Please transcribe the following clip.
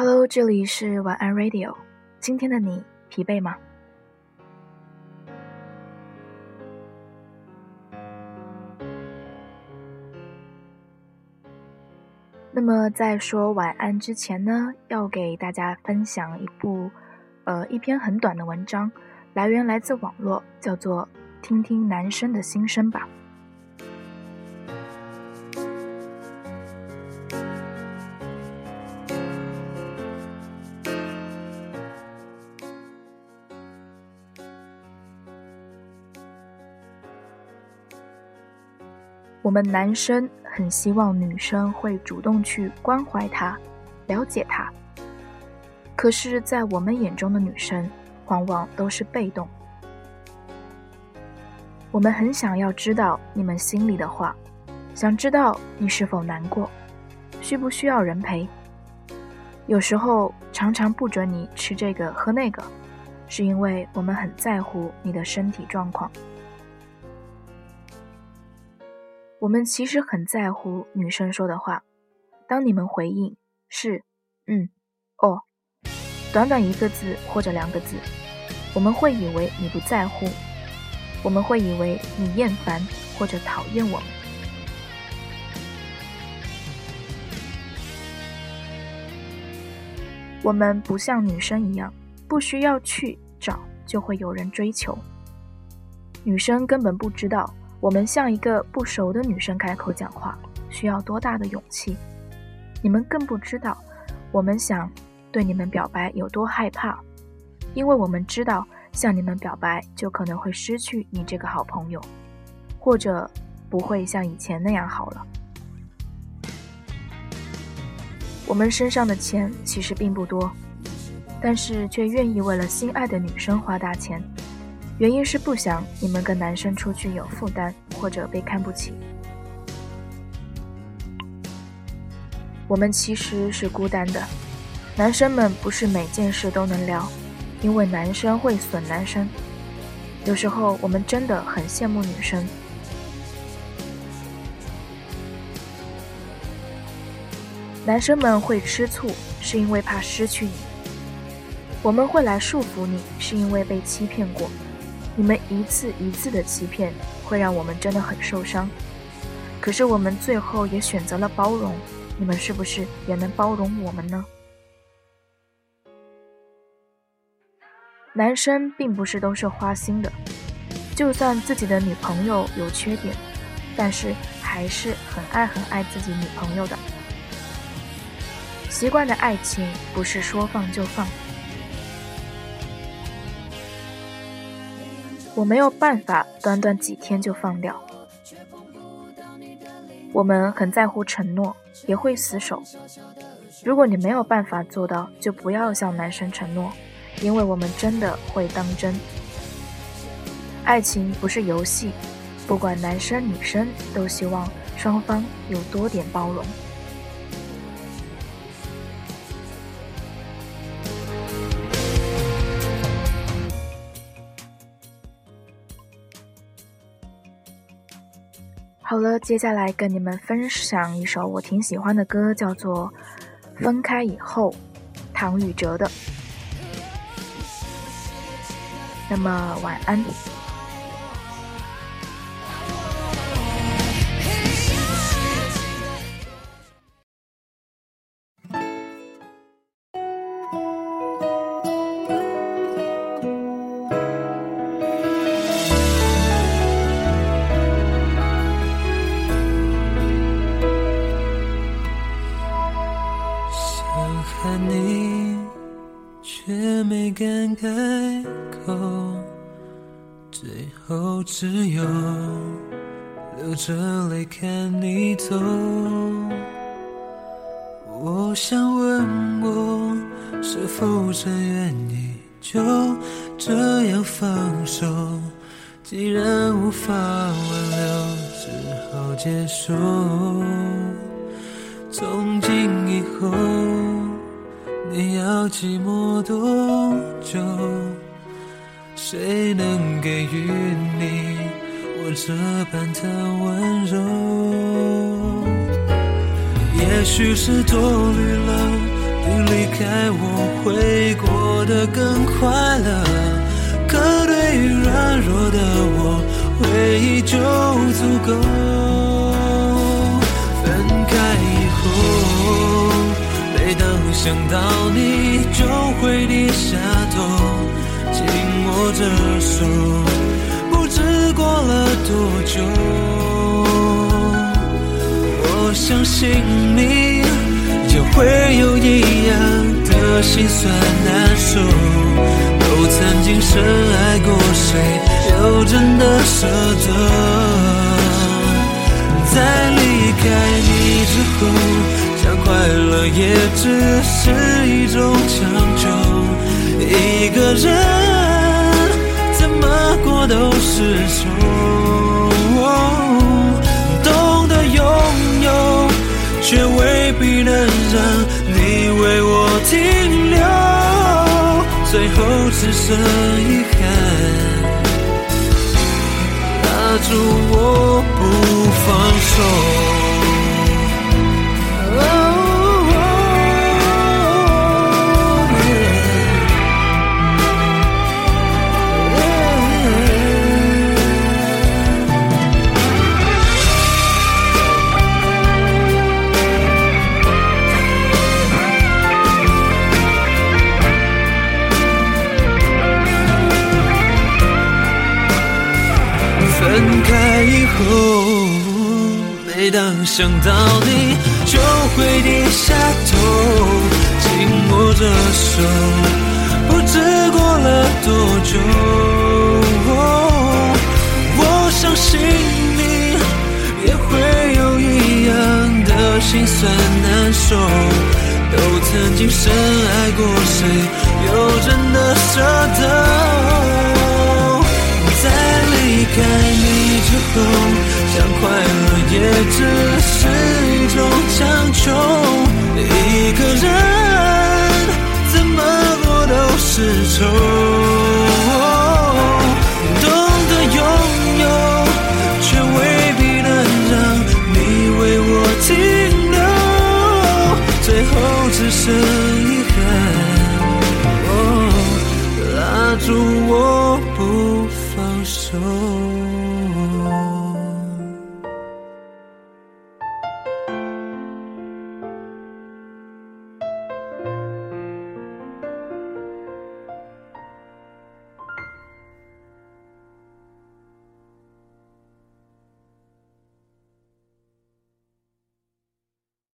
Hello，这里是晚安 Radio。今天的你疲惫吗？那么在说晚安之前呢，要给大家分享一部，呃，一篇很短的文章，来源来自网络，叫做《听听男生的心声吧》。我们男生很希望女生会主动去关怀他、了解他，可是，在我们眼中的女生往往都是被动。我们很想要知道你们心里的话，想知道你是否难过，需不需要人陪。有时候常常不准你吃这个喝那个，是因为我们很在乎你的身体状况。我们其实很在乎女生说的话。当你们回应是“嗯”“哦”，短短一个字或者两个字，我们会以为你不在乎，我们会以为你厌烦或者讨厌我们。我们不像女生一样，不需要去找就会有人追求。女生根本不知道。我们向一个不熟的女生开口讲话，需要多大的勇气？你们更不知道，我们想对你们表白有多害怕，因为我们知道向你们表白就可能会失去你这个好朋友，或者不会像以前那样好了。我们身上的钱其实并不多，但是却愿意为了心爱的女生花大钱。原因是不想你们跟男生出去有负担或者被看不起。我们其实是孤单的，男生们不是每件事都能聊，因为男生会损男生。有时候我们真的很羡慕女生，男生们会吃醋是因为怕失去你，我们会来束缚你是因为被欺骗过。你们一次一次的欺骗，会让我们真的很受伤。可是我们最后也选择了包容，你们是不是也能包容我们呢？男生并不是都是花心的，就算自己的女朋友有缺点，但是还是很爱很爱自己女朋友的。习惯的爱情不是说放就放。我没有办法短短几天就放掉。我们很在乎承诺，也会死守。如果你没有办法做到，就不要向男生承诺，因为我们真的会当真。爱情不是游戏，不管男生女生，都希望双方有多点包容。好了，接下来跟你们分享一首我挺喜欢的歌，叫做《分开以后》，唐禹哲的。那么晚安。最后只有流着泪看你走。我想问我是否真愿意就这样放手？既然无法挽留，只好接受。从今以后。你要寂寞多久？谁能给予你我这般的温柔？也许是多虑了，你离开我会过得更快乐，可对于软弱的我，回忆就足够。分开以后，每当想到你，就会低下头，握着手，不知过了多久。我相信你。也会有一样的心酸难受，都曾经深爱过谁，又真的舍得？在离开你之后，想快乐也只是一种强求，一个人怎么过都是错，懂得拥有。却未必能让你为我停留，最后只剩遗憾，拉住我不放手。每当想到你，就会低下头，紧握着手，不知过了多久。我相信你也会有一样的心酸难受，都曾经深爱过谁，又真的舍得。在离开你之后，想快只是。